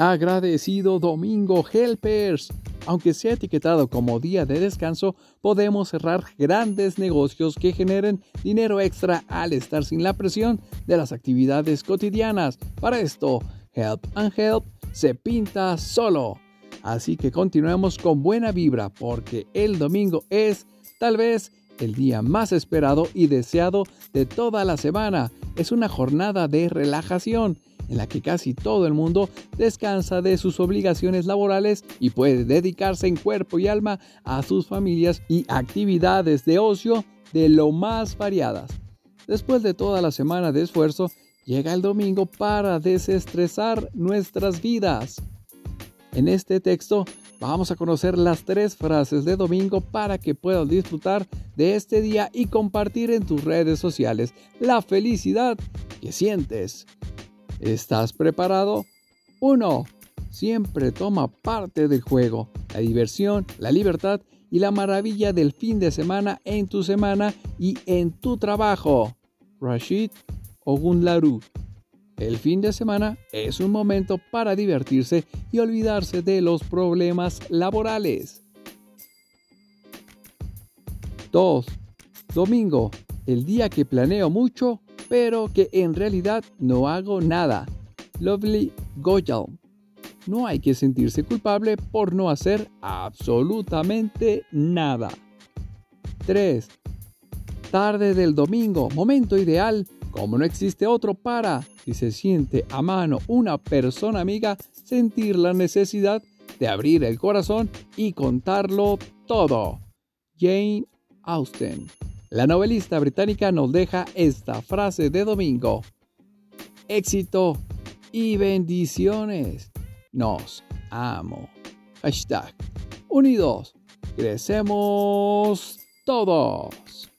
Agradecido domingo, helpers. Aunque sea etiquetado como día de descanso, podemos cerrar grandes negocios que generen dinero extra al estar sin la presión de las actividades cotidianas. Para esto, Help and Help se pinta solo. Así que continuemos con buena vibra porque el domingo es tal vez el día más esperado y deseado de toda la semana. Es una jornada de relajación en la que casi todo el mundo descansa de sus obligaciones laborales y puede dedicarse en cuerpo y alma a sus familias y actividades de ocio de lo más variadas. Después de toda la semana de esfuerzo, llega el domingo para desestresar nuestras vidas. En este texto vamos a conocer las tres frases de domingo para que puedas disfrutar de este día y compartir en tus redes sociales la felicidad que sientes. ¿Estás preparado? 1. Siempre toma parte del juego, la diversión, la libertad y la maravilla del fin de semana en tu semana y en tu trabajo. Rashid Ogunlaru. El fin de semana es un momento para divertirse y olvidarse de los problemas laborales. 2. Domingo, el día que planeo mucho, pero que en realidad no hago nada. Lovely Goyal. No hay que sentirse culpable por no hacer absolutamente nada. 3. Tarde del domingo, momento ideal como no existe otro para, si se siente a mano una persona amiga, sentir la necesidad de abrir el corazón y contarlo todo. Jane Austen. La novelista británica nos deja esta frase de domingo. Éxito y bendiciones. Nos amo. Hashtag. Unidos. Crecemos todos.